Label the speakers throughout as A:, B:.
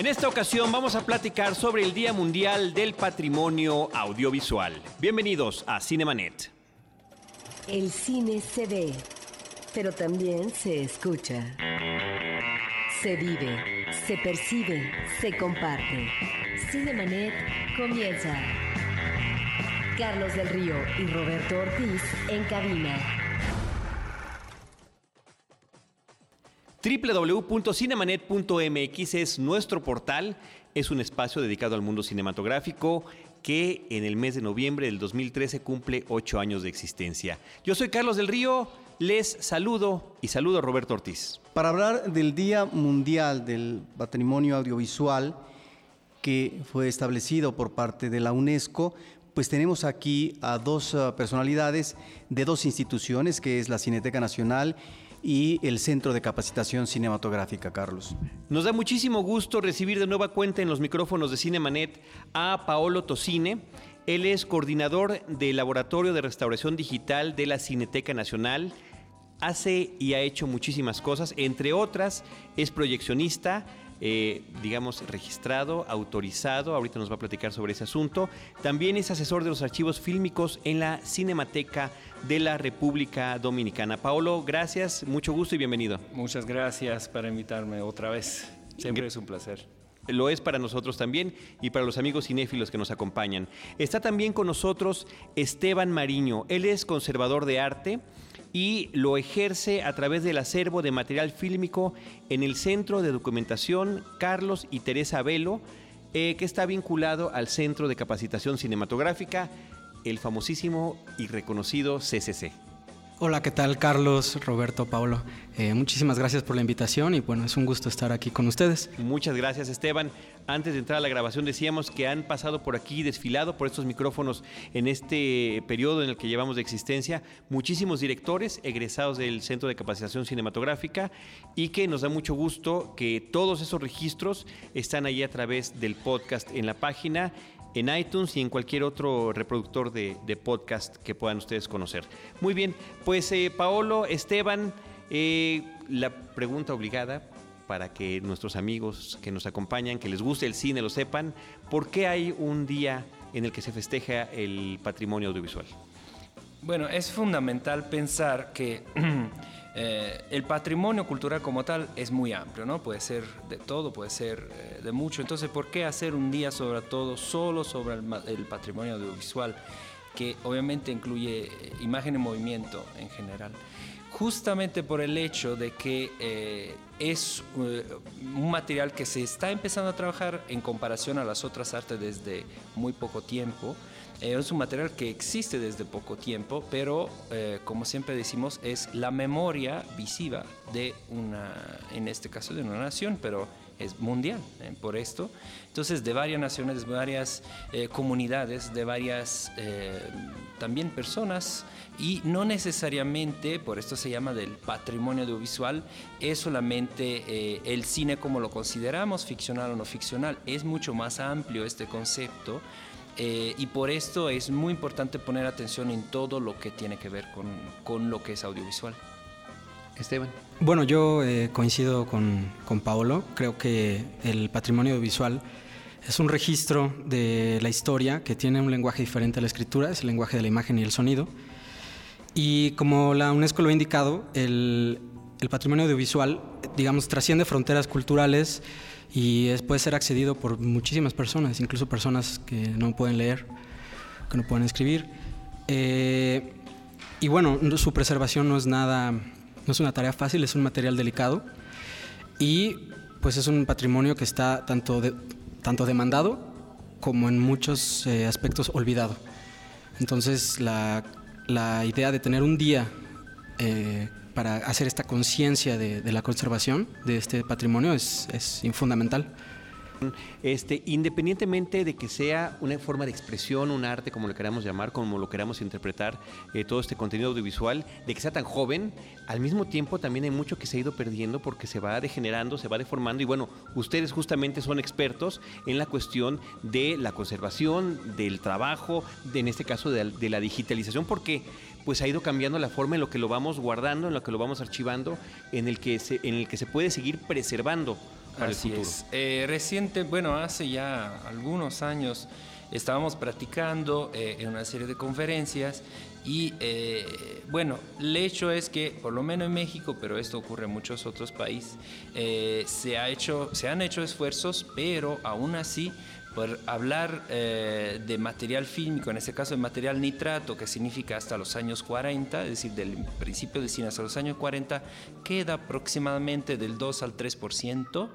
A: En esta ocasión vamos a platicar sobre el Día Mundial del Patrimonio Audiovisual. Bienvenidos a Cinemanet.
B: El cine se ve, pero también se escucha. Se vive, se percibe, se comparte. Cinemanet comienza. Carlos del Río y Roberto Ortiz en cabina.
A: www.cinemanet.mx es nuestro portal, es un espacio dedicado al mundo cinematográfico que en el mes de noviembre del 2013 cumple ocho años de existencia. Yo soy Carlos del Río, les saludo y saludo a Roberto Ortiz.
C: Para hablar del Día Mundial del Patrimonio Audiovisual que fue establecido por parte de la UNESCO, pues tenemos aquí a dos uh, personalidades de dos instituciones, que es la Cineteca Nacional y el Centro de Capacitación Cinematográfica, Carlos.
A: Nos da muchísimo gusto recibir de nueva cuenta en los micrófonos de Cinemanet a Paolo Tocine. Él es coordinador del Laboratorio de Restauración Digital de la Cineteca Nacional. Hace y ha hecho muchísimas cosas, entre otras es proyeccionista, eh, digamos, registrado, autorizado, ahorita nos va a platicar sobre ese asunto. También es asesor de los archivos fílmicos en la Cinemateca de la República Dominicana. Paolo, gracias, mucho gusto y bienvenido.
D: Muchas gracias para invitarme otra vez. Siempre es un placer.
A: Lo es para nosotros también y para los amigos cinéfilos que nos acompañan. Está también con nosotros Esteban Mariño. Él es conservador de arte y lo ejerce a través del acervo de material fílmico en el Centro de Documentación Carlos y Teresa Velo, eh, que está vinculado al Centro de Capacitación Cinematográfica, el famosísimo y reconocido CCC.
E: Hola, ¿qué tal Carlos, Roberto, Paulo? Eh, muchísimas gracias por la invitación y bueno, es un gusto estar aquí con ustedes.
A: Muchas gracias Esteban. Antes de entrar a la grabación decíamos que han pasado por aquí, desfilado por estos micrófonos en este periodo en el que llevamos de existencia, muchísimos directores egresados del Centro de Capacitación Cinematográfica y que nos da mucho gusto que todos esos registros están ahí a través del podcast en la página en iTunes y en cualquier otro reproductor de, podcast que puedan ustedes conocer. Muy bien, pues eh, Paolo, Esteban, eh, la pregunta obligada para que nuestros amigos que nos acompañan, que les guste el cine, lo sepan, ¿por qué hay un día en el que se festeja el patrimonio audiovisual?
D: Bueno, es fundamental pensar que eh, el patrimonio cultural como tal es muy amplio, ¿no? Puede ser de todo, puede ser eh, de mucho. Entonces, ¿por qué hacer un día sobre todo solo sobre el, el patrimonio audiovisual, que obviamente incluye eh, imagen en movimiento en general? Justamente por el hecho de que eh, es eh, un material que se está empezando a trabajar en comparación a las otras artes desde muy poco tiempo. Eh, es un material que existe desde poco tiempo, pero como siempre decimos, es la memoria visiva de una, en este caso de una nación, pero es mundial eh, por esto. Entonces, de varias naciones, de varias eh, comunidades, de varias eh, también personas, y no necesariamente, por esto se llama del patrimonio audiovisual, es solamente el cine como lo consideramos, ficcional o no ficcional, es mucho más amplio este concepto. Y por esto es muy importante poner atención en todo lo que tiene que ver con, con lo que es audiovisual.
A: Esteban.
E: Bueno, yo eh, coincido con, con Paolo. Creo que el patrimonio audiovisual es un registro de la historia que tiene un lenguaje diferente a la escritura, es el lenguaje de la imagen y el sonido. Y como la UNESCO lo ha indicado, el, el patrimonio audiovisual, digamos, trasciende fronteras culturales y puede ser accedido por muchísimas personas, incluso personas que no pueden leer, que no pueden escribir. Eh, y bueno, no- su preservación no es nada, no es una tarea fácil, es un material delicado y pues es un patrimonio que está tanto, de- tanto demandado como en muchos eh, aspectos olvidado. Entonces la, la idea de tener un día eh, para hacer esta conciencia de, de la conservación de este patrimonio es, es fundamental.
A: Este, independientemente de que sea una forma de expresión, un arte, como lo queramos llamar, como lo queramos interpretar, eh, todo este contenido audiovisual, de que sea tan joven, al mismo tiempo también hay mucho que se ha ido perdiendo porque se va degenerando, se va deformando y bueno, ustedes justamente son expertos en la cuestión de la conservación, del trabajo, en este caso de, de la digitalización, porque pues ha ido cambiando la forma en lo que lo vamos guardando, en lo que lo vamos archivando, en el que se, en el que se puede seguir preservando para el futuro?
D: Eh, reciente, bueno, hace ya algunos años estábamos practicando eh, en una serie de conferencias y eh, bueno, el hecho es que, por lo menos en México, pero esto ocurre en muchos otros países, se, ha hecho, se han hecho esfuerzos, pero aún así por hablar eh, de material fílmico, en este caso de material nitrato, que significa hasta los años 40, es decir, del principio de cine hasta los años 40, queda aproximadamente del 2 al 3%.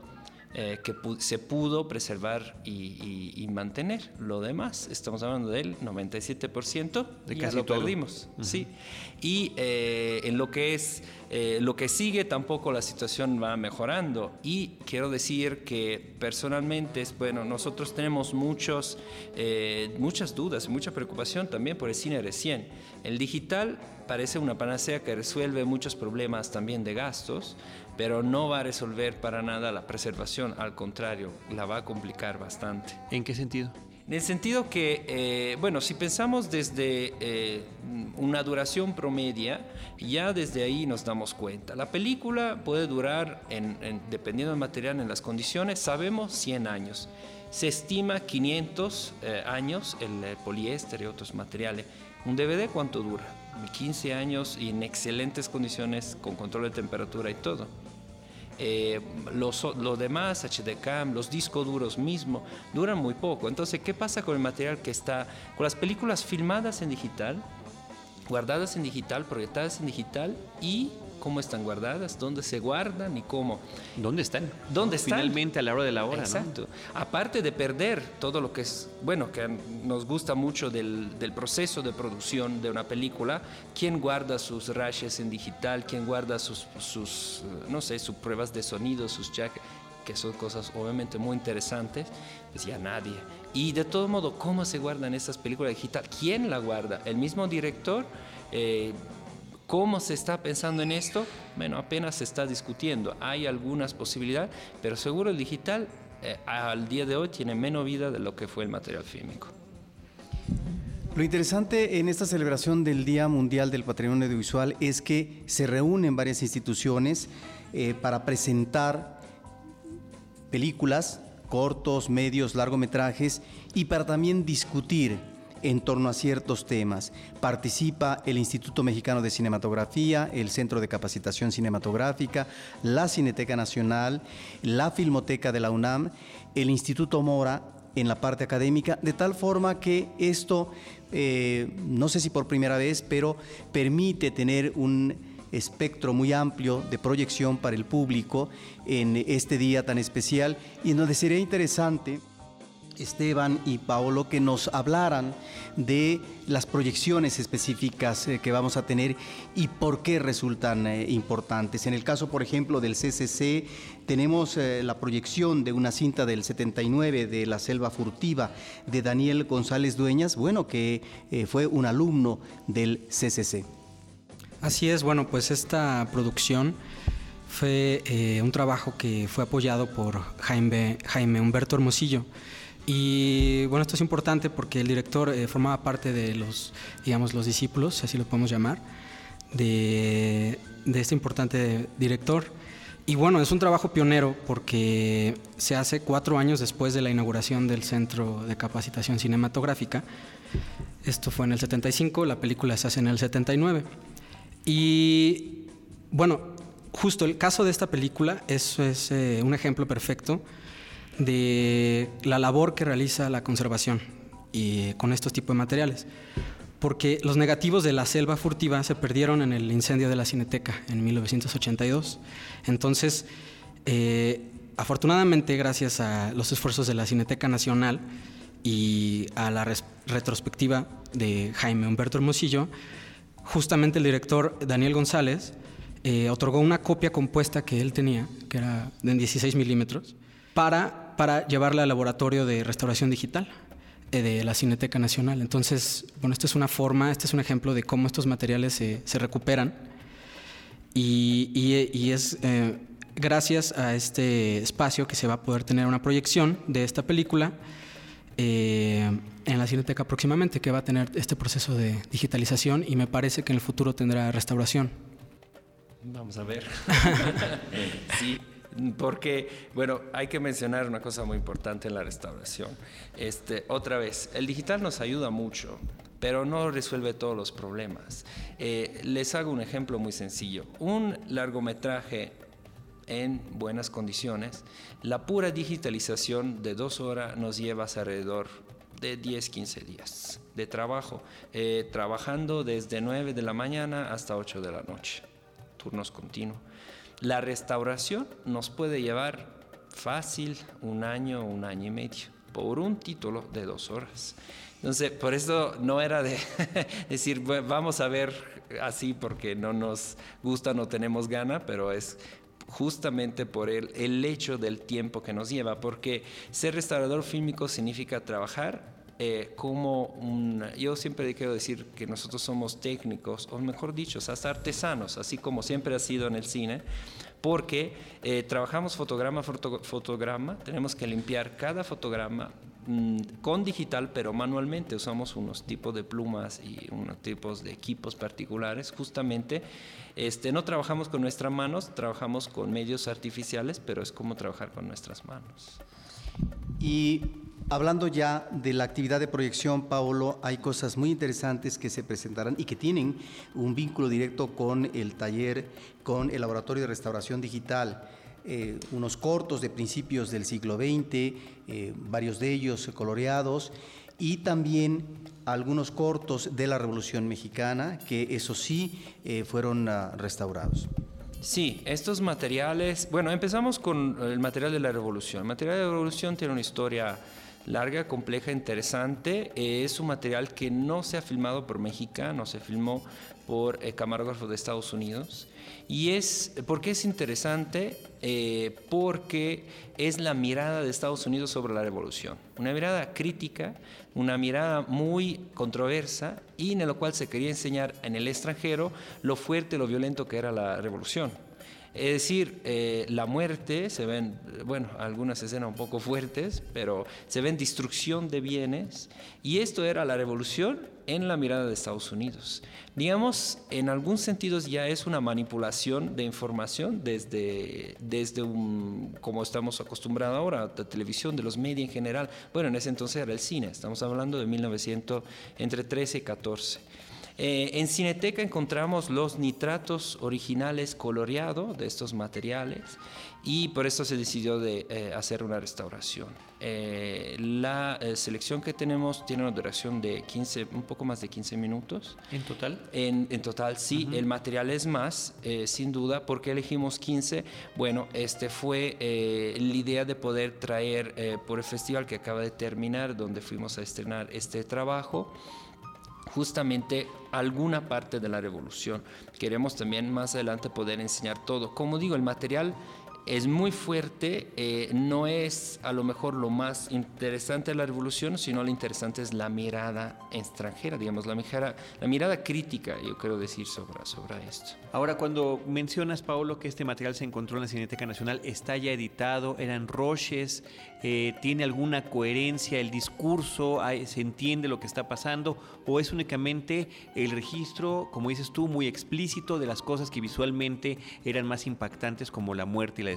D: Eh, que se pudo preservar y, mantener. Lo demás, estamos hablando del 97%, de casi lo perdimos. sí. Y eh, en lo que es eh, lo que sigue tampoco la situación va mejorando y quiero decir que personalmente, bueno, nosotros tenemos muchos, eh, muchas dudas, mucha preocupación también por el cine recién. El digital parece una panacea que resuelve muchos problemas también de gastos, pero no va a resolver para nada la preservación, al contrario, la va a complicar bastante.
A: ¿En qué sentido?
D: En el sentido que, eh, bueno, si pensamos desde eh, una duración promedia, ya desde ahí nos damos cuenta. La película puede durar, dependiendo del material, en las condiciones, sabemos 100 años. Se estima 500 eh, años el poliéster y otros materiales. ¿Un DVD cuánto dura? 15 años y en excelentes condiciones, con control de temperatura y todo. Eh, los, lo demás, HDCAM, los discos duros mismo, duran muy poco. Entonces, ¿qué pasa con el material que está, con las películas filmadas en digital, guardadas en digital, proyectadas en digital y cómo están guardadas, dónde se guardan y cómo.
A: ¿Dónde están?
D: ¿Dónde están?
A: Finalmente a la hora de la hora.
D: Exacto. Aparte de perder todo lo que es, bueno, que nos gusta mucho del, proceso de producción de una película, ¿quién guarda sus rashes en digital? ¿Quién guarda sus, sus no sé, sus pruebas de sonido, sus jacks? que son cosas obviamente muy interesantes, pues ya nadie. Y de todo modo, ¿cómo se guardan estas películas digital? ¿Quién la guarda? ¿El mismo director? Eh, ¿Cómo se está pensando en esto? Bueno, apenas se está discutiendo. Hay algunas posibilidades, pero seguro el digital eh, al día de hoy tiene menos vida de lo que fue el material fílmico.
C: Lo interesante en esta celebración del Día Mundial del Patrimonio Audiovisual es que se reúnen varias instituciones eh, para presentar películas, cortos, medios, largometrajes y para también discutir en torno a ciertos temas. Participa el Instituto Mexicano de Cinematografía, el Centro de Capacitación Cinematográfica, la Cineteca Nacional, la Filmoteca de la UNAM, el Instituto Mora en la parte académica, de tal forma que esto, eh, no sé si por primera vez, pero permite tener un espectro muy amplio de proyección para el público en este día tan especial y en donde sería interesante Esteban y Paolo que nos hablaran de las proyecciones específicas eh, que vamos a tener y por qué resultan eh, importantes. En el caso, por ejemplo, del CCC, tenemos eh, la proyección de una cinta del 79 de La Selva Furtiva de Daniel González Dueñas, bueno, que fue un alumno del CCC.
E: Así es, bueno, pues esta producción fue un trabajo que fue apoyado por Jaime, Jaime Humberto Hermosillo. Y bueno, esto es importante porque el director eh, formaba parte de los, digamos, los discípulos, así lo podemos llamar, de, de, este importante director. Y bueno, es un trabajo pionero porque se hace cuatro años después de la inauguración del Centro de Capacitación Cinematográfica. Esto fue en el 75, la película se hace en el 79. Y bueno, justo el caso de esta película, eso es eh, un ejemplo perfecto de la labor que realiza la conservación y con estos tipos de materiales. Porque los negativos de la selva furtiva se perdieron en el incendio de la Cineteca en 1982. Entonces, eh, afortunadamente, gracias a los esfuerzos de la Cineteca Nacional y a la retrospectiva de Jaime Humberto Hermosillo, justamente el director Daniel González eh, otorgó una copia compuesta que él tenía, que era de 16 milímetros, para para llevarla al laboratorio de restauración digital eh, de la Cineteca Nacional. Entonces, bueno, esta es una forma, este es un ejemplo de cómo estos materiales se, recuperan y, es eh, gracias a este espacio que se va a poder tener una proyección de esta película eh, en la Cineteca próximamente, que va a tener este proceso de digitalización y me parece que en el futuro tendrá restauración.
D: Vamos a ver. sí Porque, bueno, hay que mencionar una cosa muy importante en la restauración. Este, otra vez, el digital nos ayuda mucho, pero no resuelve todos los problemas. Eh, les hago un ejemplo muy sencillo. Un largometraje en buenas condiciones, la pura digitalización de dos horas nos lleva alrededor de 10, 15 días de trabajo, eh, trabajando desde 9 de la mañana hasta 8 de la noche, turnos continuos. La restauración nos puede llevar fácil un año, un año y medio, por un título de dos horas. Entonces, por eso no era de decir, vamos a ver así porque no nos gusta, no tenemos gana, pero es justamente por el, el hecho del tiempo que nos lleva, porque ser restaurador fílmico significa trabajar eh, como un... Yo siempre quiero decir que nosotros somos técnicos, o mejor dicho, hasta artesanos, así como siempre ha sido en el cine, porque eh, trabajamos fotograma fotograma, tenemos que limpiar cada fotograma mm, con digital, pero manualmente usamos unos tipos de plumas y unos tipos de equipos particulares, justamente. Este, no trabajamos con nuestras manos, trabajamos con medios artificiales, pero es como trabajar con nuestras manos.
C: Y hablando ya de la actividad de proyección, Paolo, hay cosas muy interesantes que se presentarán y que tienen un vínculo directo con el taller, con el laboratorio de restauración digital. Eh, unos cortos de principios del siglo XX, eh, varios de ellos coloreados, y también algunos cortos de la Revolución Mexicana, que eso sí eh, fueron ah, restaurados.
D: Sí, estos materiales, bueno, empezamos con el material de la revolución. El material de la revolución tiene una historia larga, compleja, interesante. es un material que no se ha filmado por no se filmó por eh, camarógrafos de Estados Unidos. Y es, ¿por qué es interesante? Eh, porque es la mirada de Estados Unidos sobre la revolución. Una mirada crítica, una mirada muy controversa y en la cual se quería enseñar en el extranjero lo fuerte, lo violento que era la revolución. Es decir, eh, la muerte, se ven, bueno, algunas escenas un poco fuertes, pero se ven destrucción de bienes, y esto era la revolución en la mirada de Estados Unidos. Digamos, en algún sentido ya es una manipulación de información desde, desde un, como estamos acostumbrados ahora, la televisión, de los medios en general. Bueno, en ese entonces era el cine, estamos hablando de 1900, entre 13 y 14. Eh, en Cineteca encontramos los nitratos originales coloreados de estos materiales y por eso se decidió de eh, hacer una restauración. Eh, la selección que tenemos tiene una duración de 15, un poco más de 15 minutos.
A: ¿En total?
D: En, total, sí. El material es más, sin duda. ¿Por qué elegimos 15? Bueno, este fue la idea de poder traer por el festival que acaba de terminar, donde fuimos a estrenar este trabajo justamente alguna parte de la revolución. Queremos también más adelante poder enseñar todo. Como digo, el material es muy fuerte, eh, no es a lo mejor lo más interesante de la revolución, sino lo interesante es la mirada extranjera, digamos, la mirada, la mirada crítica, yo quiero decir, sobre, sobre esto.
A: Ahora, cuando mencionas, Paolo, que este material se encontró en la Cineteca Nacional, está ya editado, eran roches, eh, tiene alguna coherencia el discurso, se entiende lo que está pasando, o es únicamente el registro, como dices tú, muy explícito de las cosas que visualmente eran más impactantes como la muerte y la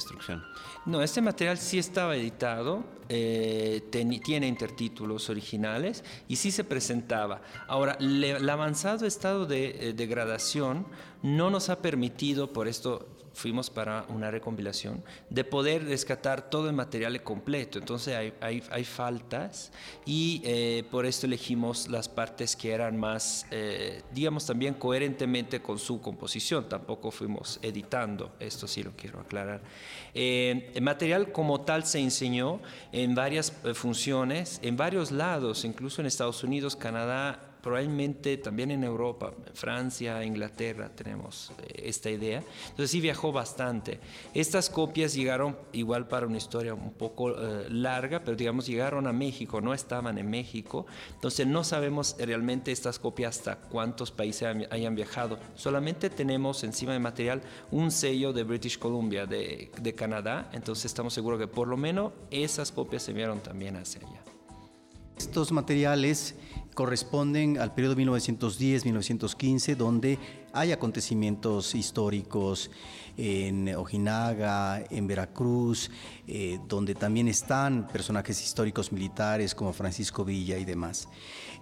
D: No, este material sí estaba editado, eh, tiene intertítulos originales y sí se presentaba. Ahora, el avanzado estado de eh, degradación no nos ha permitido, por esto fuimos para una recompilación, de poder rescatar todo el material completo. Entonces hay, hay, faltas y eh, por esto elegimos las partes que eran más, eh, digamos, también coherentemente con su composición. Tampoco fuimos editando, esto sí lo quiero aclarar. Eh, el material como tal se enseñó en varias funciones, en varios lados, incluso en Estados Unidos, Canadá, probablemente también en Europa, Francia, Inglaterra tenemos eh, esta idea. Entonces sí viajó bastante. Estas copias llegaron igual para una historia un poco eh, larga, pero digamos llegaron a México, no estaban en México. Entonces no sabemos realmente estas copias hasta cuántos países hayan viajado. Solamente tenemos encima del material un sello de British Columbia, de, de Canadá. Entonces estamos seguros que por lo menos esas copias se enviaron también hacia allá.
C: Estos materiales corresponden al periodo 1910-1915, donde hay acontecimientos históricos en Ojinaga, en Veracruz, eh, donde también están personajes históricos militares como Francisco Villa y demás.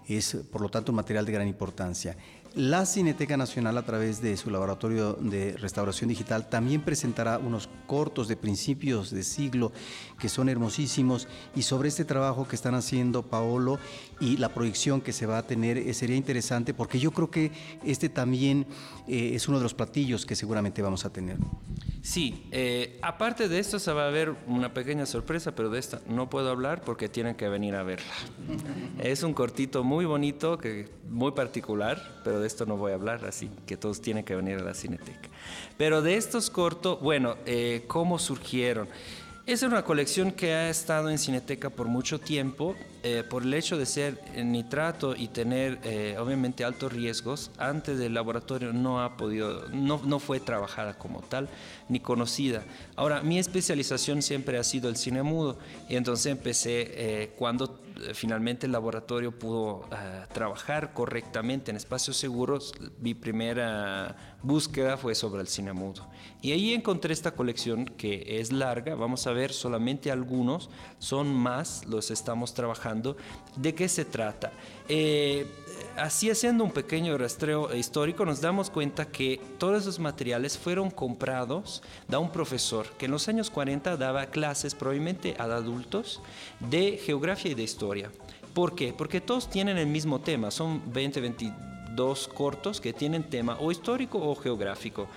C: Es, por lo tanto, un material de gran importancia. La Cineteca Nacional, a través de su laboratorio de restauración digital, también presentará unos cortos de principios de siglo que son hermosísimos y sobre este trabajo que están haciendo Paolo y la proyección que se va a tener eh, sería interesante porque yo creo que este también eh, es uno de los platillos que seguramente vamos a tener.
D: Sí, eh, aparte de esto se va a ver una pequeña sorpresa, pero de esta no puedo hablar porque tienen que venir a verla. Es un cortito muy bonito, que, muy particular, pero de esto no voy a hablar, así que todos tienen que venir a la cineteca. Pero de estos cortos, bueno, eh, ¿cómo surgieron? Es una colección que ha estado en Cineteca por mucho tiempo, eh, por el hecho de ser nitrato y tener eh, obviamente altos riesgos. Antes del laboratorio no ha podido, no, no, fue trabajada como tal ni conocida. Ahora, mi especialización siempre ha sido el cine mudo y entonces empecé cuando finalmente el laboratorio pudo trabajar correctamente en espacios seguros. Mi primera búsqueda fue sobre el cine mudo. Y ahí encontré esta colección que es larga, vamos a ver solamente algunos, son más, los estamos trabajando. ¿De qué se trata? Eh, así haciendo un pequeño rastreo histórico nos damos cuenta que todos esos materiales fueron comprados de un profesor que en los años 40 daba clases probablemente a adultos de geografía y de historia. ¿Por qué? Porque todos tienen el mismo tema, son 20, 22 cortos que tienen tema o histórico o geográfico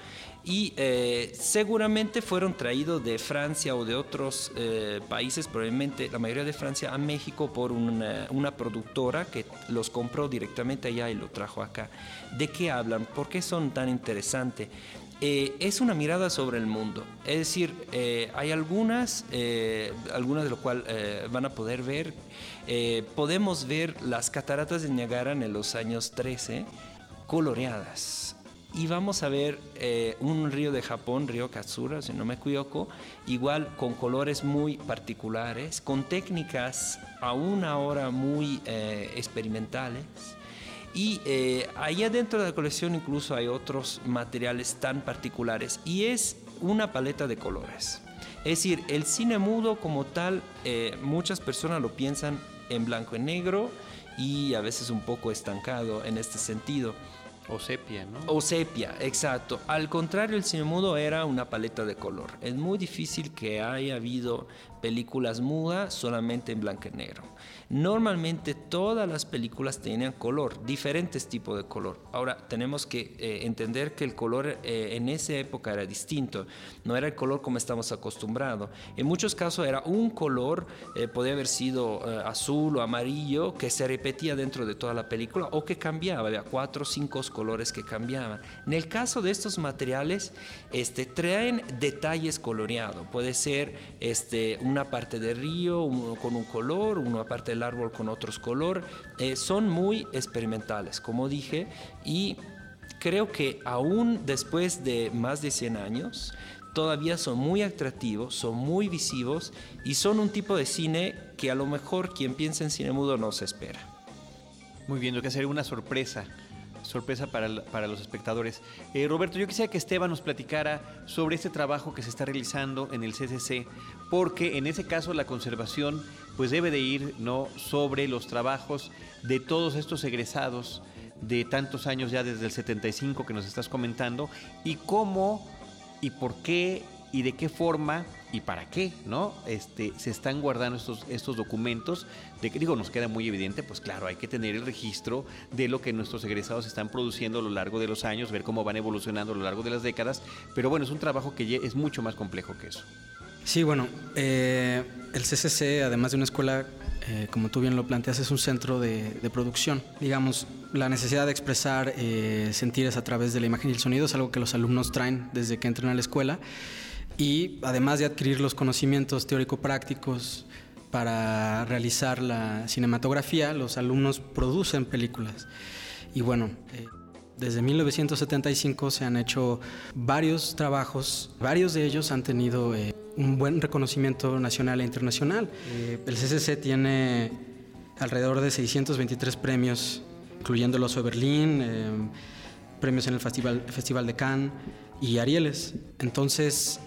D: y eh, seguramente fueron traídos de Francia o de otros eh, países, probablemente la mayoría de Francia, a México por una, una, productora que los compró directamente allá y lo trajo acá. ¿De qué hablan? ¿Por qué son tan interesantes? Eh, es una mirada sobre el mundo. Es decir, hay algunas, algunas de lo cual van a poder ver. podemos ver las cataratas de Niagara en los años 13 coloreadas y vamos a ver eh, un río de Japón, río Katsura, si no me equivoco, igual con colores muy particulares, con técnicas aún ahora muy eh, experimentales. Y eh, allá dentro de la colección incluso hay otros materiales tan particulares y es una paleta de colores. Es decir, el cine mudo como tal, muchas personas lo piensan en blanco y negro y a veces un poco estancado en este sentido.
A: O sepia, ¿no?
D: O sepia, exacto. Al contrario, el cine mudo era una paleta de color. Es muy difícil que haya habido películas mudas solamente en blanco y negro. Normalmente todas las películas tenían color, diferentes tipos de color. Ahora tenemos que eh, entender que el color eh, en esa época era distinto, no era el color como estamos acostumbrados. En muchos casos era un color, eh, podía haber sido azul o amarillo, que se repetía dentro de toda la película o que cambiaba, había cuatro o cinco colores que cambiaban. En el caso de estos materiales, este, traen detalles coloreados, puede ser este, una parte de río con un color, una parte del árbol con otros color. Eh, son muy experimentales, como dije, y creo que aún después de más de 100 años, todavía son muy atractivos, son muy visivos y son un tipo de cine que a lo mejor quien piensa en cine mudo no se espera.
A: Muy bien, lo que sería una sorpresa sorpresa para, para los espectadores. Eh, Roberto, yo quisiera que Esteban nos platicara sobre este trabajo que se está realizando en el CCC, porque en ese caso la conservación pues debe de ir no sobre los trabajos de todos estos egresados de tantos años ya desde el 75 que nos estás comentando y cómo y por qué y de qué forma y para qué, ¿no? Este, se están guardando estos, estos documentos. Digo, nos queda muy evidente, pues claro, hay que tener el registro de lo que nuestros egresados están produciendo a lo largo de los años, ver cómo van evolucionando a lo largo de las décadas. Pero bueno, es un trabajo que es mucho más complejo que eso.
E: Sí, bueno, eh, el CCC, además de una escuela, eh, como tú bien lo planteas, es un centro de, producción. Digamos, la necesidad de expresar eh, sentires a través de la imagen y el sonido es algo que los alumnos traen desde que entran a la escuela y además de adquirir los conocimientos teórico-prácticos para realizar la cinematografía, los alumnos producen películas. Y bueno, eh, desde 1975 se han hecho varios trabajos, varios de ellos han tenido eh, un buen reconocimiento nacional e internacional. Eh, el CCC tiene alrededor de 623 premios, incluyendo el de Berlín premios en el Festival, Festival de Cannes y Arieles. Entonces,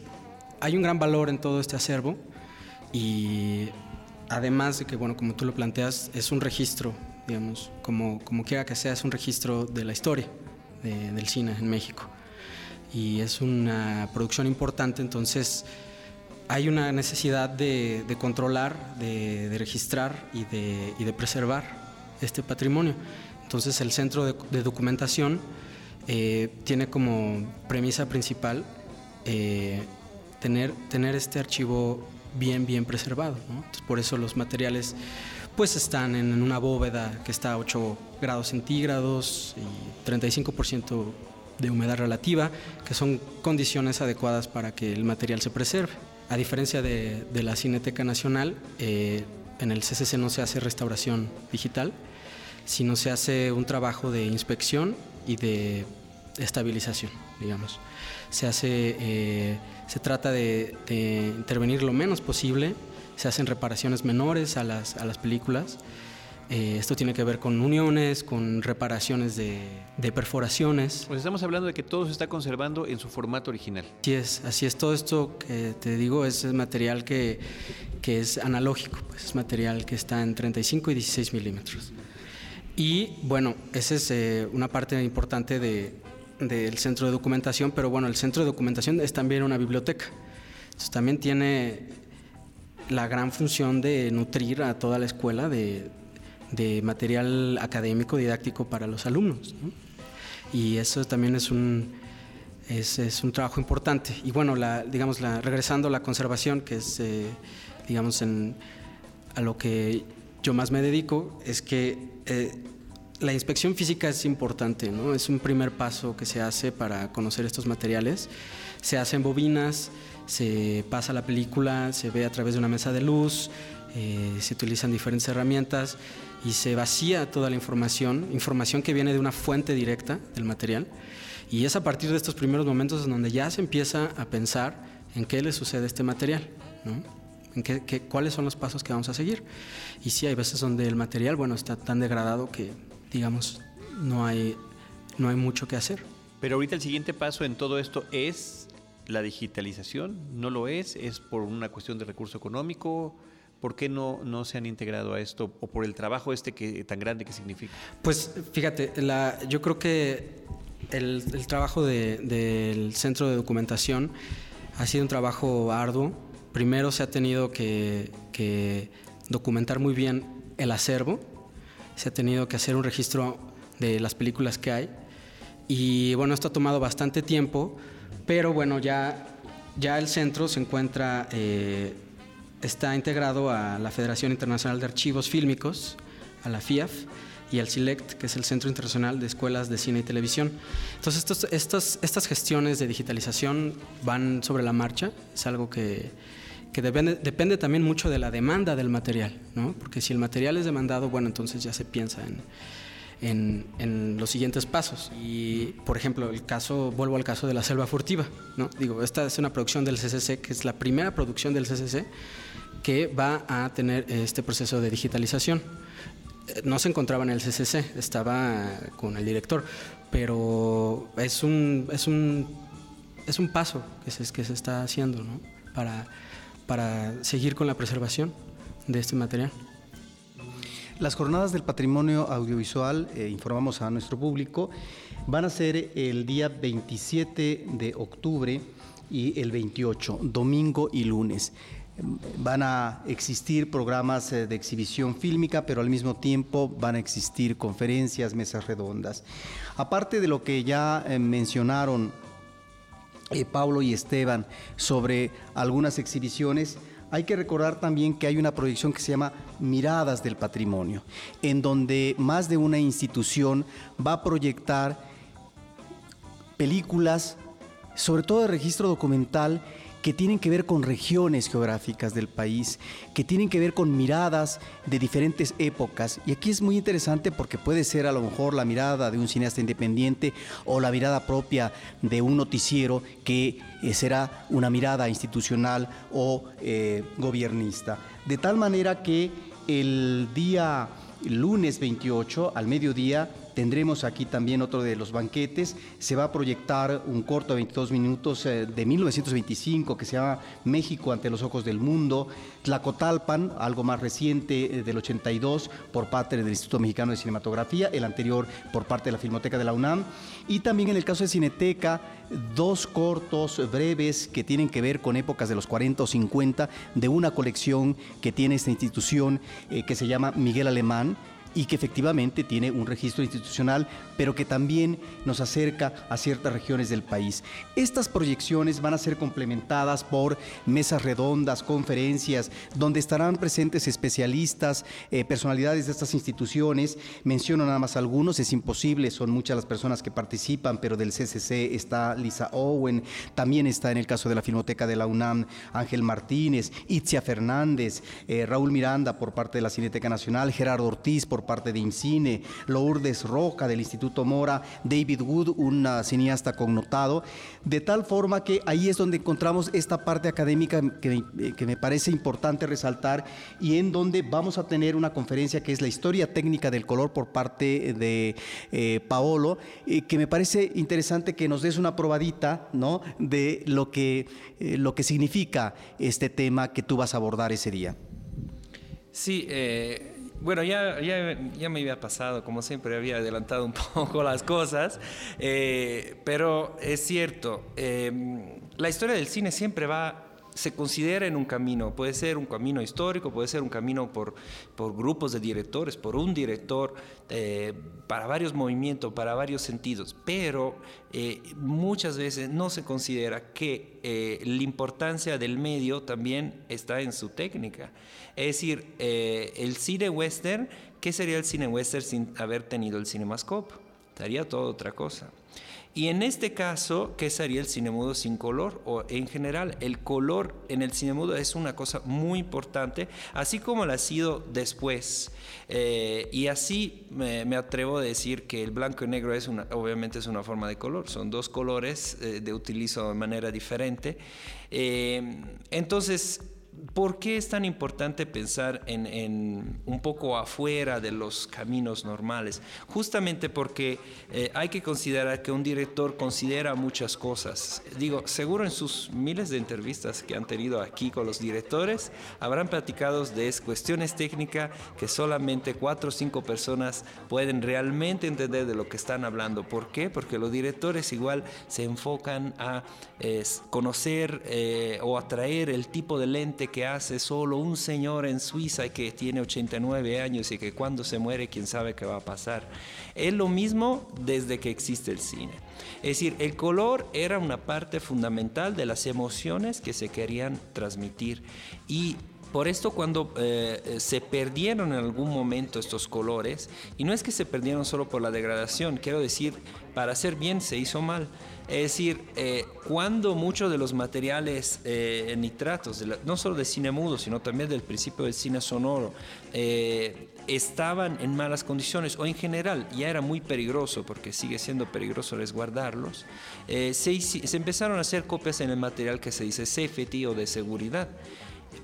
E: hay un gran valor en todo este acervo y además de que, bueno, como tú lo planteas, es un registro, digamos, como, como quiera que sea, es un registro de la historia del cine en México. Y es una producción importante, entonces hay una necesidad de, controlar, de, registrar y de, preservar este patrimonio. Entonces el Centro de, Documentación eh, tiene como premisa principal eh, tener, tener este archivo bien, bien preservado. por eso los materiales pues están en una bóveda que está a 8 grados centígrados y 35% de humedad relativa, que son condiciones adecuadas para que el material se preserve. A diferencia de, la Cineteca Nacional, eh, en el CCC no se hace restauración digital, sino se hace un trabajo de inspección y de estabilización, digamos. Se hace, eh, se trata de, intervenir lo menos posible, se hacen reparaciones menores a las, a las películas. Eh, esto tiene que ver con uniones, con reparaciones de, de, perforaciones.
A: Pues estamos hablando de que todo se está conservando en su formato original.
E: Así es, así es. Todo esto que te digo es material que, que es analógico, pues es material que está en 35 y 16 milímetros. Y bueno, esa es eh, una parte importante de, del centro de documentación, pero bueno, el centro de documentación es también una biblioteca. Entonces también tiene la gran función de nutrir a toda la escuela de, de material académico, didáctico para los alumnos. Y eso también es un, es, es, un trabajo importante. Y bueno, la, digamos, la, regresando a la conservación, que es, eh, digamos, en, a lo que yo más me dedico, es que eh, la inspección física es importante, ¿no? Es un primer paso que se hace para conocer estos materiales. Se hacen bobinas, se pasa la película, se ve a través de una mesa de luz, eh, se utilizan diferentes herramientas y se vacía toda la información, información que viene de una fuente directa del material. Y es a partir de estos primeros momentos en donde ya se empieza a pensar en qué le sucede a este material, ¿no? En qué, cuáles son los pasos que vamos a seguir. Y sí, hay veces donde el material, bueno, está tan degradado que digamos, no hay, no hay mucho que hacer.
A: Pero ahorita el siguiente paso en todo esto es la digitalización, ¿no lo es? ¿Es por una cuestión de recurso económico? ¿Por qué no, no se han integrado a esto o por el trabajo este que tan grande que significa?
E: Pues fíjate, la, yo creo que el, el trabajo de, del centro de documentación ha sido un trabajo arduo. Primero se ha tenido que, que documentar muy bien el acervo, se ha tenido que hacer un registro de las películas que hay. Y bueno, esto ha tomado bastante tiempo, pero bueno, ya, ya el centro se encuentra, eh, está integrado a la Federación Internacional de Archivos Fílmicos, a la FIAF, y al SILECT, que es el Centro Internacional de Escuelas de Cine y Televisión. Entonces, estos, estas gestiones de digitalización van sobre la marcha, es algo que, que depende, depende también mucho de la demanda del material, ¿no? porque si el material es demandado, bueno, entonces ya se piensa en, en, los siguientes pasos. Y, por ejemplo, el caso, vuelvo al caso de la selva furtiva. ¿no? Digo, esta es una producción del CCC, que es la primera producción del CCC que va a tener este proceso de digitalización. Eh, no se encontraba en el CCC, estaba con el director, pero es un, es un, es un paso que se, que se está haciendo ¿no? para para seguir con la preservación de este material.
C: Las jornadas del patrimonio audiovisual, eh, informamos a nuestro público, van a ser el día 27 de octubre y el 28, domingo y lunes. Van a existir programas eh, de exhibición fílmica, pero al mismo tiempo van a existir conferencias, mesas redondas. Aparte de lo que ya eh, mencionaron eh, Pablo y Esteban sobre algunas exhibiciones, hay que recordar también que hay una proyección que se llama Miradas del Patrimonio, en donde más de una institución va a proyectar películas, sobre todo de registro documental, que tienen que ver con regiones geográficas del país, que tienen que ver con miradas de diferentes épocas. Y aquí es muy interesante porque puede ser a lo mejor la mirada de un cineasta independiente o la mirada propia de un noticiero que eh, será una mirada institucional o eh, gobiernista. De tal manera que el día lunes 28 al mediodía tendremos aquí también otro de los banquetes. Se va a proyectar un corto de 22 minutos eh, de 1925 que se llama México ante los ojos del mundo. Tlacotalpan, algo más reciente eh, del 82 por parte del Instituto Mexicano de Cinematografía, el anterior por parte de la Filmoteca de la UNAM. Y también en el caso de Cineteca, dos cortos breves que tienen que ver con épocas de los 40 o 50 de una colección que tiene esta institución eh, que se llama Miguel Alemán y que efectivamente tiene un registro institucional, pero que también nos acerca a ciertas regiones del país. Estas proyecciones van a ser complementadas por mesas redondas, conferencias, donde estarán presentes especialistas, eh, personalidades de estas instituciones. Menciono nada más algunos, es imposible, son muchas las personas que participan, pero del CCC está Lisa Owen, también está en el caso de la Filmoteca de la UNAM Ángel Martínez, Itzia Fernández, eh, Raúl Miranda por parte de la Cineteca Nacional, Gerardo Ortiz por parte de IMCINE, Lourdes Roca del Instituto Mora, David Wood, un cineasta connotado, de tal forma que ahí es donde encontramos esta parte académica que, me parece importante resaltar y en donde vamos a tener una conferencia que es la historia técnica del color por parte de eh, Paolo, eh, que me parece interesante que nos des una probadita ¿no? de lo que, eh, lo que significa este tema que tú vas a abordar ese día.
D: Sí, bueno, ya, ya, ya, me había pasado, como siempre había adelantado un poco las cosas, eh, pero es cierto, em, la historia del cine siempre va se considera en un camino, puede ser un camino histórico, puede ser un camino por, por grupos de directores, por un director, eh, para varios movimientos, para varios sentidos, pero eh, muchas veces no se considera que la importancia del medio también está en su técnica. Es decir, eh, el cine western, ¿qué sería el cine western sin haber tenido el cinemascope? Sería toda otra cosa. Y en este caso, ¿qué sería el cine mudo sin color? O en general, el color en el cine mudo es una cosa muy importante, así como lo ha sido después. Eh, y así me, atrevo a decir que el blanco y negro es una, obviamente es una forma de color, son dos colores eh, de utilizo de manera diferente. entonces, ¿Por qué es tan importante pensar en, un poco afuera de los caminos normales? Justamente porque eh, hay que considerar que un director considera muchas cosas. Digo, seguro en sus miles de entrevistas que han tenido aquí con los directores, habrán platicado de cuestiones técnicas que solamente cuatro o cinco personas pueden realmente entender de lo que están hablando. ¿Por qué? Porque los directores igual se enfocan a conocer eh, o atraer el tipo de lente que hace solo un señor en Suiza que tiene 89 años y que cuando se muere quién sabe qué va a pasar. Es lo mismo desde que existe el cine. Es decir, el color era una parte fundamental de las emociones que se querían transmitir y por esto cuando eh, se perdieron en algún momento estos colores, y no es que se perdieron solo por la degradación, quiero decir, para hacer bien se hizo mal. Es decir, eh, cuando muchos de los materiales eh, nitratos, no solo de cine mudo, sino también del principio del cine sonoro, eh, estaban en malas condiciones o en general ya era muy peligroso, porque sigue siendo peligroso resguardarlos, se, se empezaron a hacer copias en el material que se dice safety o de seguridad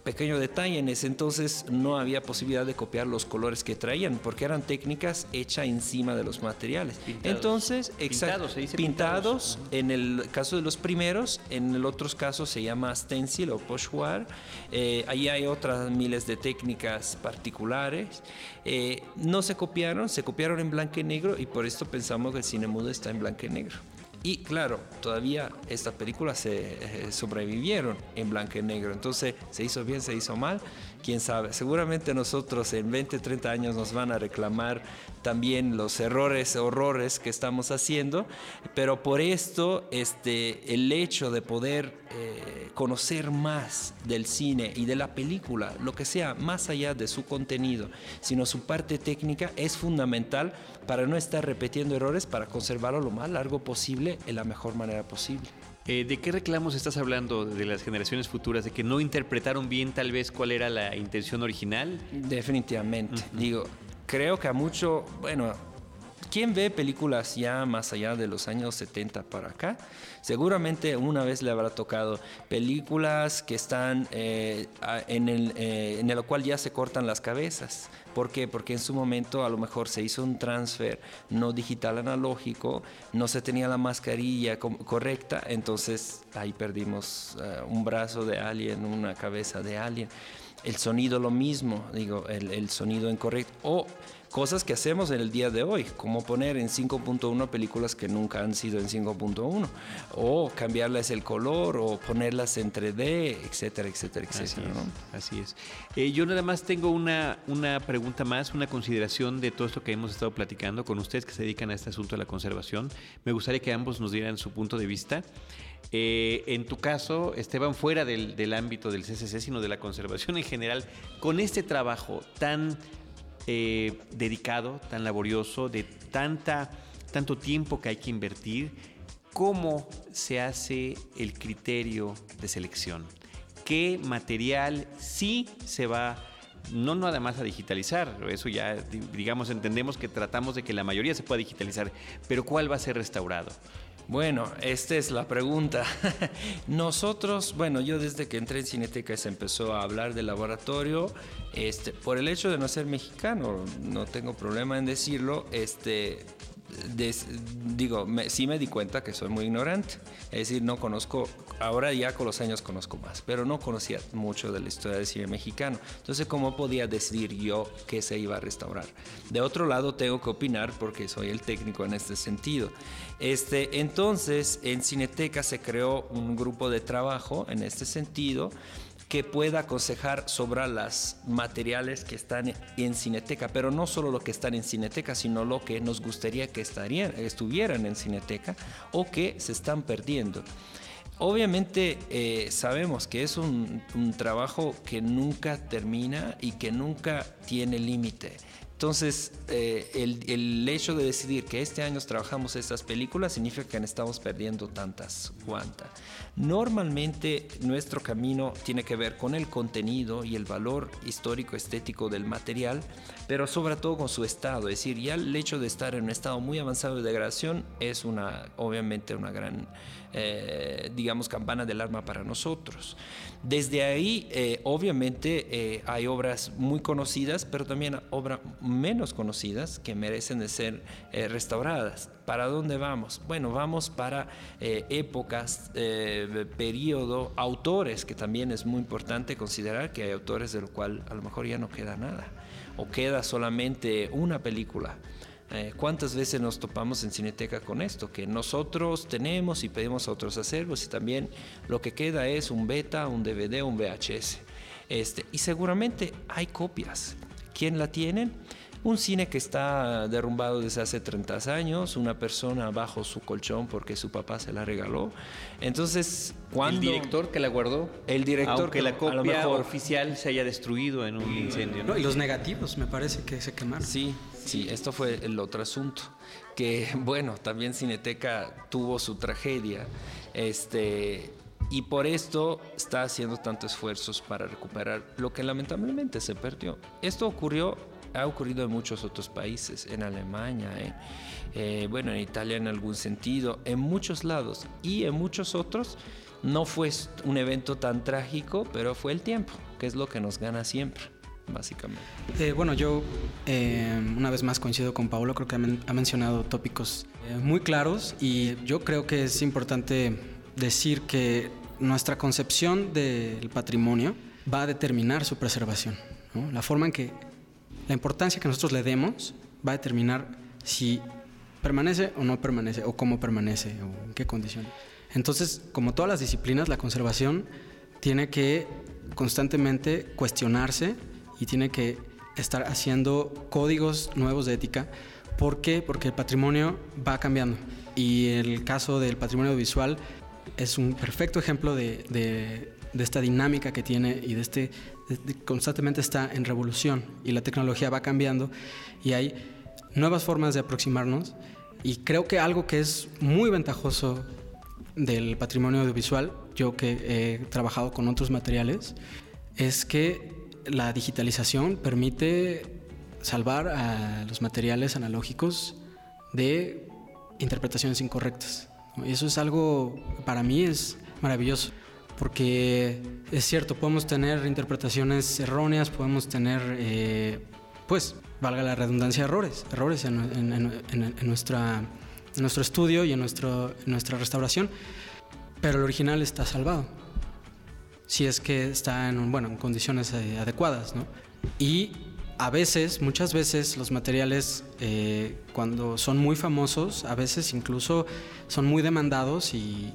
D: pequeño detalle, en ese entonces no había posibilidad de copiar los colores que traían, porque eran técnicas hechas encima de los materiales. Entonces, pintados, pintados, en el caso de los primeros, en el otros casos se llama stencil o pochoir. Eh, ahí hay otras miles de técnicas particulares. Eh, no se copiaron, se copiaron en blanco y negro y por esto pensamos que el cine mudo está en blanco y negro. Y claro, todavía estas películas se eh, sobrevivieron en blanco y negro. Entonces, ¿se hizo bien, se hizo mal? Quién sabe. Seguramente nosotros en 20, 30 años nos van a reclamar también los errores, horrores que estamos haciendo, pero por esto este, el hecho de poder eh, conocer más del cine y de la película, lo que sea, más allá de su contenido, sino su parte técnica, es fundamental para no estar repitiendo errores, para conservarlo lo más largo posible en la mejor manera posible.
A: Eh, ¿De qué reclamos estás hablando de las generaciones futuras? ¿De que no interpretaron bien tal vez cuál era la intención original?
D: Definitivamente. Digo, creo que a mucho, bueno, ¿Quién ve películas ya más allá de los años 70 para acá? Seguramente una vez le habrá tocado películas que están eh, en, el, eh, en el cual ya se cortan las cabezas. ¿Por qué? Porque en su momento a lo mejor se hizo un transfer no digital analógico, no se tenía la mascarilla correcta, entonces ahí perdimos eh, un brazo de alguien, una cabeza de alguien. El sonido lo mismo, digo, el, sonido incorrecto. Cosas que hacemos en el día de hoy, como poner en 5.1 películas que nunca han sido en 5.1, o cambiarles el color, o ponerlas en 3D, etcétera, etcétera, etcétera.
A: Así es. Eh, yo nada más tengo una, una pregunta más, una consideración de todo esto que hemos estado platicando con ustedes que se dedican a este asunto de la conservación. Me gustaría que ambos nos dieran su punto de vista. Eh, en tu caso, Esteban, fuera del, del ámbito del CCC, sino de la conservación en general, con este trabajo tan eh, dedicado, tan laborioso, de tanta, tanto tiempo que hay que invertir, ¿cómo se hace el criterio de selección? ¿Qué material sí se va no nada más a digitalizar, eso ya digamos entendemos que tratamos de que la mayoría se pueda digitalizar, pero ¿cuál va a ser restaurado?
D: Bueno, esta es la pregunta. Nosotros, bueno, yo desde que entré en Cineteca se empezó a hablar del laboratorio, este, por el hecho de no ser mexicano, no tengo problema en decirlo, este, digo, sí me di cuenta que soy muy ignorante, es decir, no conozco, ahora ya con los años conozco más, pero no conocía mucho de la historia del cine mexicano. Entonces, ¿cómo podía decidir yo que se iba a restaurar? De otro lado, tengo que opinar porque soy el técnico en este sentido. Este, entonces, en Cineteca se creó un grupo de trabajo en este sentido que pueda aconsejar sobre los materiales que están en Cineteca, pero no solo lo que están en Cineteca, sino lo que nos gustaría que estuvieran en Cineteca o que se están perdiendo. Obviamente eh, sabemos que es un, un trabajo que nunca termina y que nunca tiene límite. Entonces, eh, el, hecho de decidir que este año trabajamos estas películas significa que estamos perdiendo tantas cuantas. Normalmente nuestro camino tiene que ver con el contenido y el valor histórico estético del material, pero sobre todo con su estado. Es decir, ya el hecho de estar en un estado muy avanzado de degradación es una, obviamente una gran eh, digamos, campana del arma para nosotros. Desde ahí, eh, obviamente, eh, hay obras muy conocidas, pero también obras menos conocidas que merecen de ser restauradas. ¿Para dónde vamos? Bueno, vamos para épocas, periodo, autores, que también es muy importante considerar que hay autores de lo cual a lo mejor ya no queda nada, o queda solamente una película. Eh, ¿Cuántas veces nos topamos en Cineteca con esto? Que nosotros tenemos y pedimos a otros hacerlos y también lo que queda es un beta, un DVD, un VHS. Este, y seguramente hay copias. ¿Quién la tiene? Un cine que está derrumbado desde hace 30 años, una persona bajo su colchón porque su papá se la regaló. Entonces,
A: cuando... ¿El director que la guardó?
D: El director
A: Aunque la copia oficial se haya destruido en un incendio.
E: ¿no? y los negativos me parece que se quemaron.
D: Sí, sí, esto fue el otro asunto. Que bueno, también Cineteca tuvo su tragedia. Este, y por esto está haciendo tantos esfuerzos para recuperar lo que lamentablemente se perdió. Esto ocurrió ha ocurrido en muchos otros países, en Alemania, eh, bueno, en Italia en algún sentido, en muchos lados y en muchos otros. No fue un evento tan trágico, pero fue el tiempo, que es lo que nos gana siempre, básicamente.
E: Eh, bueno, yo eh, una vez más coincido con Pablo, creo que ha, mencionado tópicos muy claros y yo creo que es importante decir que nuestra concepción del patrimonio va a determinar su preservación. La forma en que la importancia que nosotros le demos va a determinar si permanece o no permanece, o cómo permanece, o en qué condiciones. Entonces, como todas las disciplinas, la conservación tiene que constantemente cuestionarse y tiene que estar haciendo códigos nuevos de ética. ¿Por qué? Porque el patrimonio va cambiando. Y el caso del patrimonio visual es un perfecto ejemplo de, de esta dinámica que tiene y de este constantemente está en revolución y la tecnología va cambiando y hay nuevas formas de aproximarnos y creo que algo que es muy ventajoso del patrimonio audiovisual, yo que he trabajado con otros materiales, es que la digitalización permite salvar a los materiales analógicos de interpretaciones incorrectas. Y eso es algo, para mí es maravilloso, porque es cierto, podemos tener interpretaciones erróneas, podemos tener, eh, pues, valga la redundancia, errores, errores en, nuestro estudio y en, nuestro, nuestra restauración, pero el original está salvado, si es que está en, bueno, en condiciones eh, adecuadas, ¿no? Y a veces, muchas veces los materiales eh, cuando son muy famosos, a veces incluso son muy demandados y,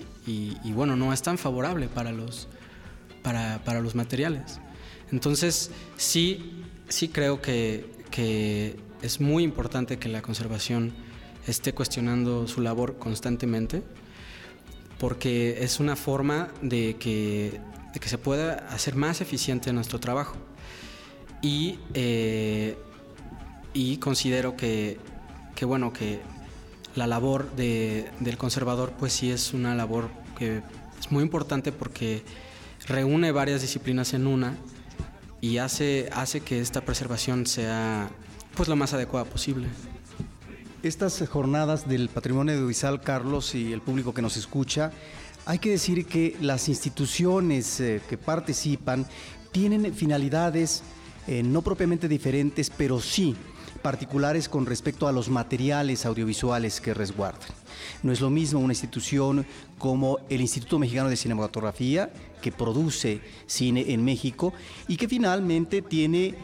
E: bueno, no es tan favorable para los, para, para, los materiales. Entonces sí, sí creo que, que es muy importante que la conservación esté cuestionando su labor constantemente porque es una forma de que, de que se pueda hacer más eficiente nuestro trabajo y, eh, y considero que, que, bueno, que la labor de, del conservador pues sí es una labor que es muy importante porque reúne varias disciplinas en una y hace, hace que esta preservación sea pues lo más adecuada posible.
C: Estas jornadas del patrimonio audiovisual, Carlos, y el público que nos escucha, hay que decir que las instituciones eh, que participan tienen finalidades eh, no propiamente diferentes, pero sí particulares con respecto a los materiales audiovisuales que resguardan. No es lo mismo una institución como el Instituto Mexicano de Cinematografía, que produce cine en México y que finalmente tiene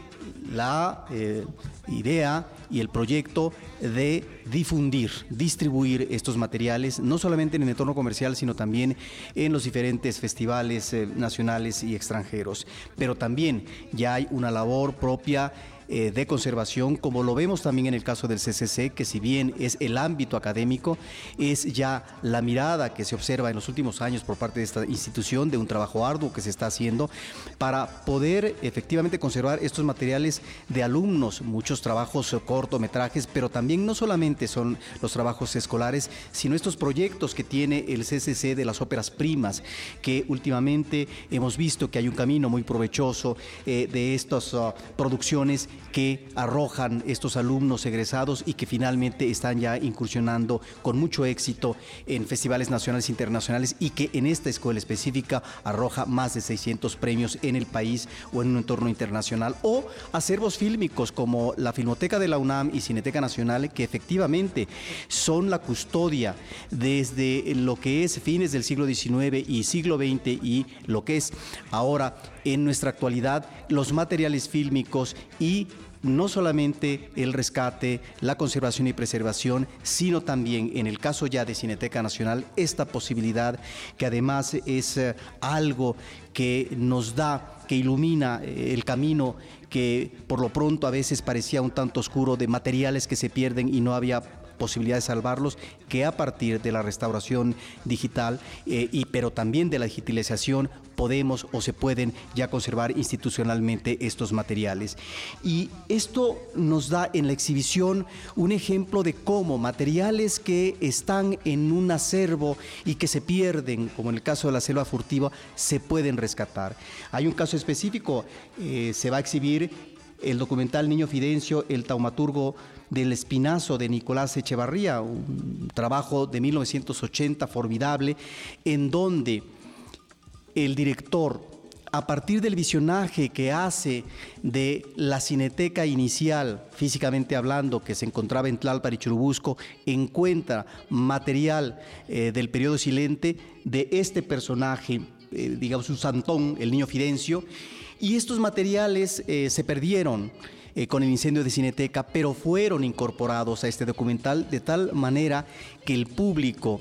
C: la eh, idea y el proyecto de difundir, distribuir estos materiales, no solamente en el entorno comercial, sino también en los diferentes festivales eh, nacionales y extranjeros. Pero también ya hay una labor propia eh, de conservación, como lo vemos también en el caso del CCC, que si bien es el ámbito académico, es ya la mirada que se observa en los últimos años por parte de esta institución de un trabajo arduo que se está haciendo para poder efectivamente conservar estos materiales de alumnos, muchos trabajos cortometrajes, pero también no solamente son los trabajos escolares, sino estos proyectos que tiene el CCC de las óperas primas, que últimamente hemos visto que hay un camino muy provechoso eh, de estas ah, producciones que arrojan estos alumnos egresados y que finalmente están ya incursionando con mucho éxito en festivales nacionales e internacionales y que en esta escuela específica arroja más de 600 premios en el país o en un entorno internacional. O acervos fílmicos como la Filmoteca de la UNAM y Cineteca Nacional que efectivamente son la custodia desde lo que es fines del siglo XIX y siglo XX y lo que es ahora en nuestra actualidad los materiales fílmicos y no solamente el rescate, la conservación y preservación, sino también, en el caso ya de Cineteca Nacional, esta posibilidad que además es eh, algo que nos da, que ilumina eh, el camino que por lo pronto a veces parecía un tanto oscuro de materiales que se pierden y no había posibilidad de salvarlos, que a partir de la restauración digital, eh, y, pero también de la digitalización, podemos o se pueden ya conservar institucionalmente estos materiales. Y esto nos da en la exhibición un ejemplo de cómo materiales que están en un acervo y que se pierden, como en el caso de la selva furtiva, se pueden rescatar. Hay un caso específico, eh, se va a exhibir el documental Niño Fidencio, el taumaturgo del Espinazo de Nicolás Echevarría, un trabajo de 1980 formidable, en donde el director, a partir del visionaje que hace de la cineteca inicial, físicamente hablando, que se encontraba en Tlalpan y Churubusco, encuentra material eh, del periodo silente de este personaje, eh, digamos un santón, el niño Fidencio, y estos materiales eh, se perdieron. Eh, con el incendio de Cineteca, pero fueron incorporados a este documental de tal manera que el público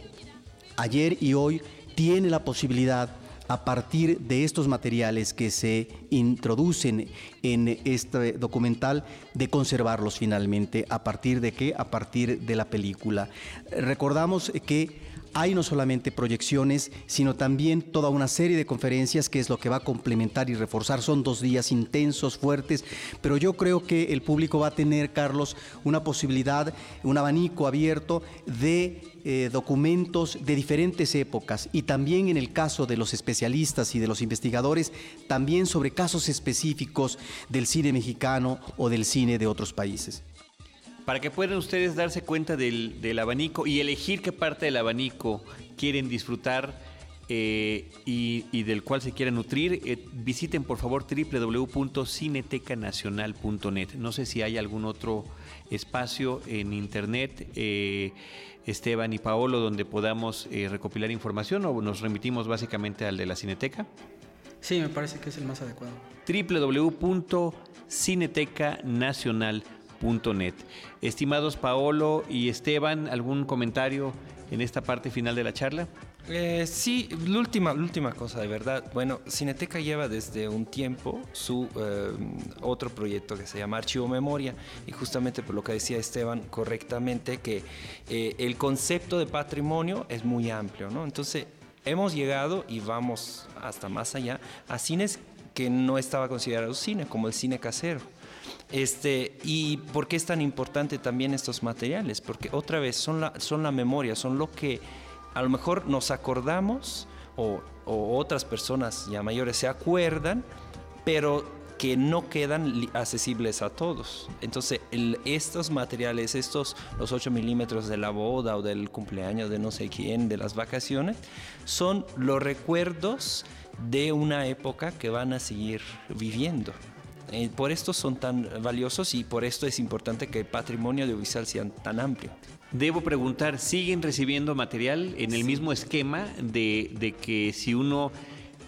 C: ayer y hoy tiene la posibilidad a partir de estos materiales que se introducen en este documental de conservarlos finalmente. ¿A partir de qué? A partir de la película. Recordamos que hay no solamente proyecciones, sino también toda una serie de conferencias que es lo que va a complementar y reforzar. Son dos días intensos, fuertes, pero yo creo que el público va a tener, Carlos, una posibilidad, un abanico abierto de eh, documentos de diferentes épocas y también en el caso de los especialistas y de los investigadores, también sobre casos específicos del cine mexicano o del cine de otros países.
A: Para que puedan ustedes darse cuenta del, del abanico y elegir qué parte del abanico quieren disfrutar eh, y, y del cual se quieran nutrir, eh, visiten por favor www.cinetecanacional.net. No sé si hay algún otro espacio en internet, eh, Esteban y Paolo, donde podamos recopilar información o nos remitimos básicamente al de la Cineteca.
E: Sí, me parece que es el más adecuado.
A: www.cinetecanacional.net. Estimados Paolo y Esteban, ¿algún comentario en esta parte final de la charla?
D: Eh, sí, la última, última cosa de verdad. Bueno, Cineteca lleva desde un tiempo su eh, otro proyecto que se llama Archivo Memoria y justamente por lo que decía Esteban correctamente que eh, el concepto de patrimonio es muy amplio, ¿no? Entonces hemos llegado y vamos hasta más allá a cines que no estaba considerado cine, como el cine casero. Este, ¿Y por qué es tan importante también estos materiales? Porque otra vez son la, son la memoria, son lo que a lo mejor nos acordamos o, o otras personas ya mayores se acuerdan, pero que no quedan accesibles a todos. Entonces, estos materiales, estos, los 8 milímetros de la boda o del cumpleaños de no sé quién, de las vacaciones, son los recuerdos de una época que van a seguir viviendo. Eh, por esto son tan valiosos y por esto es importante que el patrimonio audiovisual sea tan amplio.
A: Debo preguntar, ¿siguen recibiendo material en el mismo esquema de, de que si uno...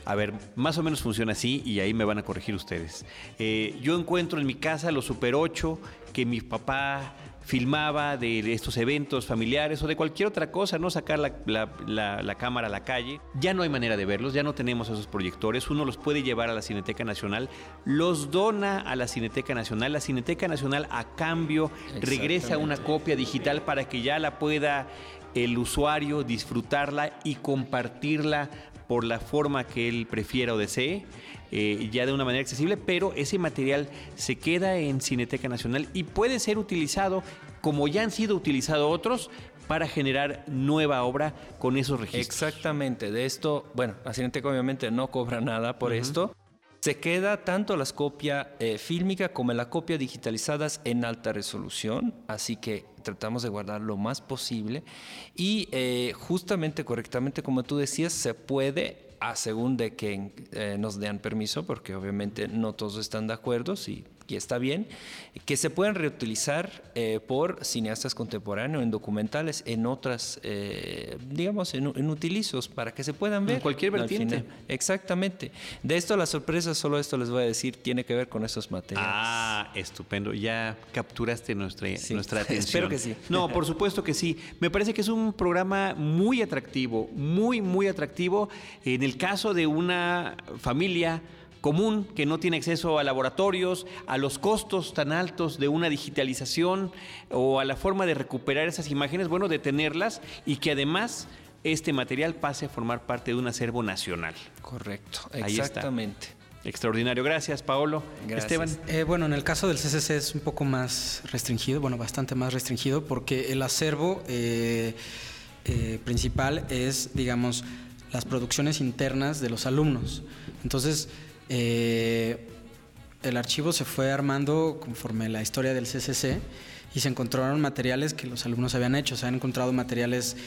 A: A ver, más o menos funciona así y ahí me van a corregir ustedes. Eh, yo encuentro en mi casa los Super 8 que mi papá filmaba de estos eventos familiares o de cualquier otra cosa, ¿no? Sacar la, la- la- la cámara a la calle. Ya no hay manera de verlos, ya no tenemos esos proyectores. Uno los puede llevar a la Cineteca Nacional, los dona a la Cineteca Nacional. La Cineteca Nacional a cambio regresa una copia digital para que ya la pueda el usuario disfrutarla y compartirla por la forma que él prefiera o desee, eh, ya de una manera accesible, pero ese material se queda en Cineteca Nacional y puede ser utilizado, como ya han sido utilizados otros, para generar nueva obra con esos registros.
D: Exactamente, de esto, bueno, la Cineteca obviamente no cobra nada por esto. Se queda tanto la copia eh, fílmica como la copia digitalizadas en alta resolución, así que tratamos de guardar lo más posible. Y eh, justamente, correctamente, como tú decías, se puede a según de que eh, nos den permiso, porque obviamente no todos están de acuerdo, y, y está bien, que se puedan reutilizar eh, por cineastas contemporáneos en documentales, en otras, eh, digamos, en, en utilizos, para que se puedan ver.
A: cualquier
D: al
A: vertiente.
D: Exactamente. De esto la sorpresa, solo esto les voy a decir, tiene que ver con esos materiales.
A: Ah, estupendo. Ya capturaste nuestra,
D: Sí.
A: nuestra atención.
D: Espero que sí.
A: No, por supuesto que sí. Me parece que es un programa muy atractivo, muy, muy atractivo. En el caso de una familia común que no tiene acceso a laboratorios, a los costos tan altos de una digitalización o a la forma de recuperar esas imágenes, bueno, de tenerlas y que además este material pase a formar parte de un acervo nacional.
D: Correcto,
A: Ahí está.
D: exactamente.
A: Extraordinario. Gracias, Paolo.
D: Gracias.
A: Esteban.
E: Eh, bueno, en el caso del CCC es un poco más restringido, bueno, bastante más restringido, porque el acervo eh, eh, principal es, digamos, las producciones internas de los alumnos. Entonces, eh, el archivo se fue armando conforme la historia del CCC y se encontraron materiales que los alumnos habían hecho. Se han encontrado materiales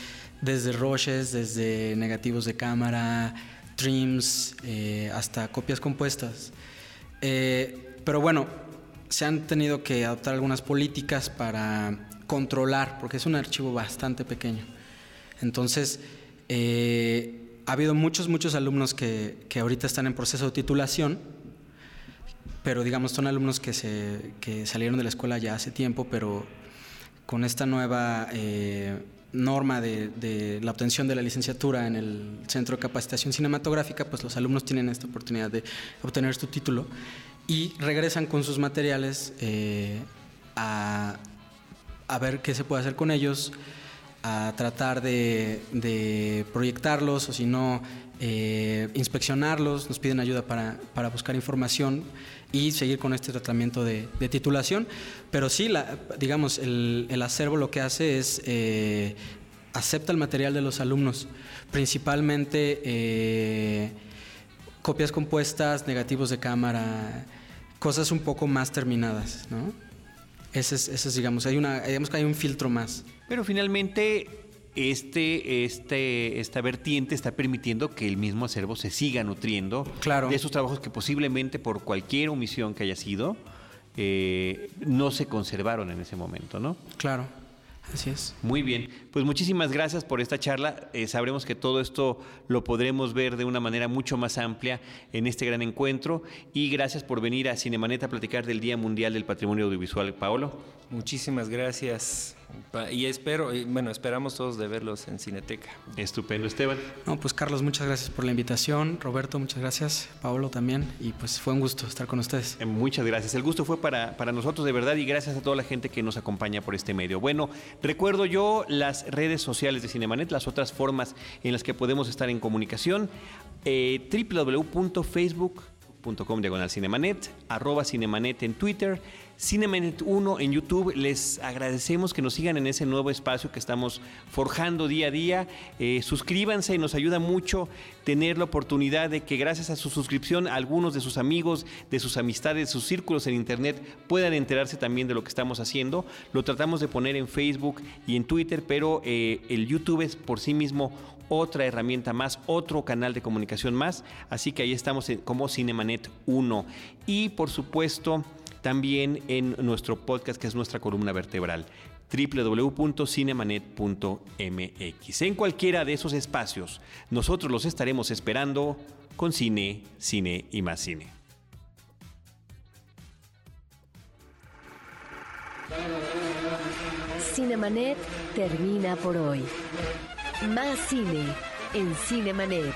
E: desde roches, desde negativos de cámara, trims, eh, hasta copias compuestas. Eh, pero bueno, se han tenido que adoptar algunas políticas para controlar, porque es un archivo bastante pequeño. Entonces, ha habido muchos, muchos alumnos que, que ahorita están en proceso de titulación, pero digamos son alumnos que, se, que salieron de la escuela ya hace tiempo, pero con esta nueva eh, norma de, de la obtención de la licenciatura en el Centro de Capacitación Cinematográfica, pues los alumnos tienen esta oportunidad de obtener su título y regresan con sus materiales eh, a, a ver qué se puede hacer con ellos, a tratar de, proyectarlos o si no, eh, inspeccionarlos, nos piden ayuda para, buscar información y seguir con este tratamiento de, titulación. Pero sí, digamos, el, el acervo lo que hace es eh, acepta el material de los alumnos, principalmente eh, copias compuestas, negativos de cámara, cosas un poco más terminadas, ¿no? Ese es, ese es, digamos, hay una, digamos que hay un filtro más.
A: Pero finalmente este, este, esta vertiente está permitiendo que el mismo acervo se siga nutriendo
E: Claro.
A: de esos trabajos que posiblemente por cualquier omisión que haya sido, eh, no se conservaron en ese momento, ¿no?
E: Claro, así es.
A: Muy bien, pues muchísimas gracias por esta charla. Eh, sabremos que todo esto lo podremos ver de una manera mucho más amplia en este gran encuentro y gracias por venir a Cinemanet a platicar del Día Mundial del Patrimonio Audiovisual. Paolo.
D: Muchísimas gracias. Y espero, y bueno, esperamos todos de verlos en Cineteca.
A: Estupendo, Esteban.
E: No, pues Carlos, muchas gracias por la invitación. Roberto, muchas gracias. Paolo también. Y pues fue un gusto estar con ustedes.
A: Eh, Muchas gracias. El gusto fue para, para nosotros de verdad y gracias a toda la gente que nos acompaña por este medio. Bueno, recuerdo yo las redes sociales de Cinemanet, las otras formas en las que podemos estar en comunicación. Eh, www.facebook.com diagonal Cinemanet, arroba Cinemanet en Twitter, Cinemanet 1 en YouTube. Les agradecemos que nos sigan en ese nuevo espacio que estamos forjando día a día. Eh, suscríbanse, nos ayuda mucho tener la oportunidad de que gracias a su suscripción algunos de sus amigos, de sus amistades, de sus círculos en Internet puedan enterarse también de lo que estamos haciendo. Lo tratamos de poner en Facebook y en Twitter, pero eh, el YouTube es por sí mismo otra herramienta más, otro canal de comunicación más. Así que ahí estamos como Cinemanet 1. Y por supuesto, también en nuestro podcast, que es nuestra columna vertebral www.cinemanet.mx. En cualquiera de esos espacios, nosotros los estaremos esperando con cine, cine y más cine.
B: Cinemanet termina por hoy. Más cine en Cinemanet.